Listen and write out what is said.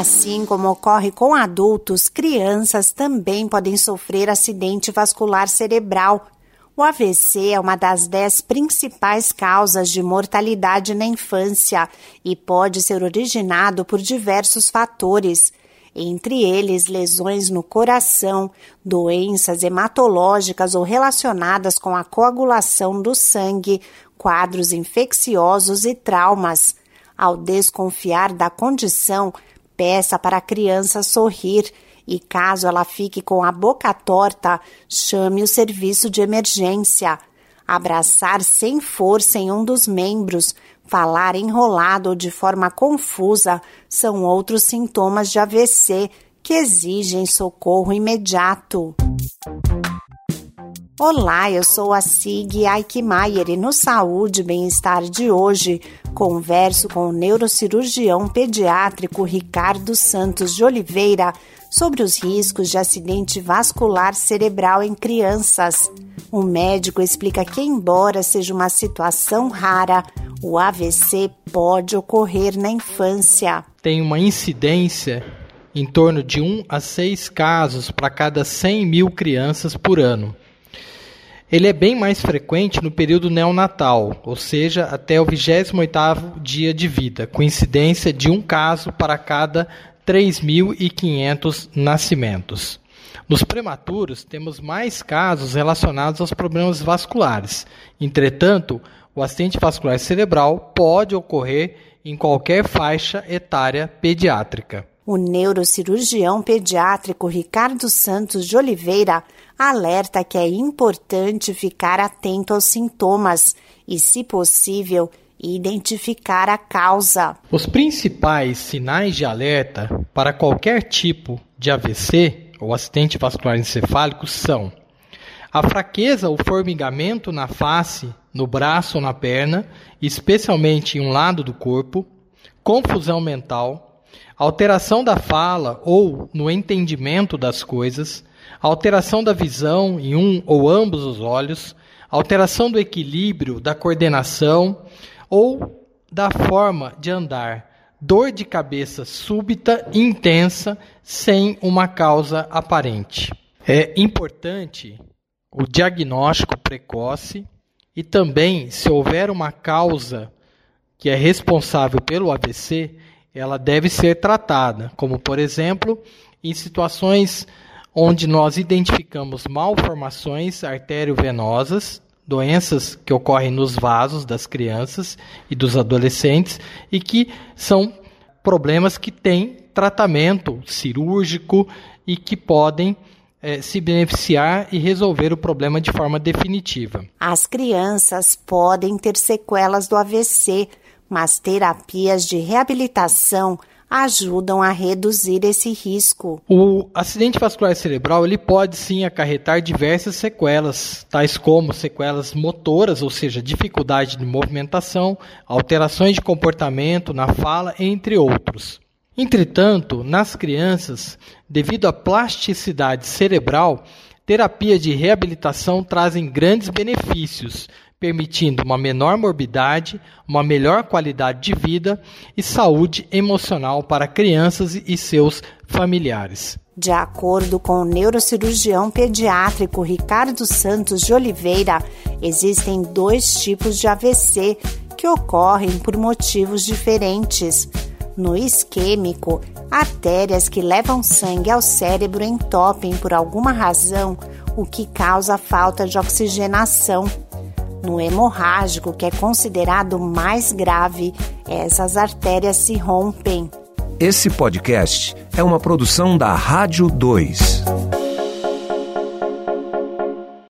Assim como ocorre com adultos, crianças também podem sofrer acidente vascular cerebral. O AVC é uma das dez principais causas de mortalidade na infância e pode ser originado por diversos fatores entre eles lesões no coração, doenças hematológicas ou relacionadas com a coagulação do sangue, quadros infecciosos e traumas. Ao desconfiar da condição, peça para a criança sorrir e, caso ela fique com a boca torta, chame o serviço de emergência. Abraçar sem força em um dos membros, Falar enrolado ou de forma confusa são outros sintomas de AVC que exigem socorro imediato. Olá, eu sou a Sig Aikmaier e no Saúde e Bem-Estar de hoje converso com o neurocirurgião pediátrico Ricardo Santos de Oliveira sobre os riscos de acidente vascular cerebral em crianças. O médico explica que, embora seja uma situação rara, o AVC pode ocorrer na infância. Tem uma incidência em torno de 1 a 6 casos para cada 100 mil crianças por ano. Ele é bem mais frequente no período neonatal, ou seja, até o 28º dia de vida, com incidência de um caso para cada 3.500 nascimentos. Nos prematuros, temos mais casos relacionados aos problemas vasculares. Entretanto, o acidente vascular cerebral pode ocorrer em qualquer faixa etária pediátrica. O neurocirurgião pediátrico Ricardo Santos de Oliveira alerta que é importante ficar atento aos sintomas e, se possível, identificar a causa. Os principais sinais de alerta para qualquer tipo de AVC ou acidente vascular encefálico são a fraqueza ou formigamento na face, no braço ou na perna, especialmente em um lado do corpo, confusão mental, alteração da fala ou no entendimento das coisas, alteração da visão em um ou ambos os olhos, alteração do equilíbrio, da coordenação ou da forma de andar, dor de cabeça súbita e intensa sem uma causa aparente. É importante o diagnóstico precoce e também, se houver uma causa que é responsável pelo AVC, ela deve ser tratada, como por exemplo, em situações onde nós identificamos malformações arteriovenosas, doenças que ocorrem nos vasos das crianças e dos adolescentes e que são problemas que têm tratamento cirúrgico e que podem é, se beneficiar e resolver o problema de forma definitiva. As crianças podem ter sequelas do AVC, mas terapias de reabilitação ajudam a reduzir esse risco. O acidente vascular cerebral ele pode sim acarretar diversas sequelas, tais como sequelas motoras, ou seja, dificuldade de movimentação, alterações de comportamento na fala, entre outros. Entretanto, nas crianças, devido à plasticidade cerebral, terapias de reabilitação trazem grandes benefícios, permitindo uma menor morbidade, uma melhor qualidade de vida e saúde emocional para crianças e seus familiares. De acordo com o neurocirurgião pediátrico Ricardo Santos de Oliveira, existem dois tipos de AVC que ocorrem por motivos diferentes. No isquêmico, artérias que levam sangue ao cérebro entopem por alguma razão, o que causa falta de oxigenação. No hemorrágico, que é considerado mais grave, essas artérias se rompem. Esse podcast é uma produção da Rádio 2.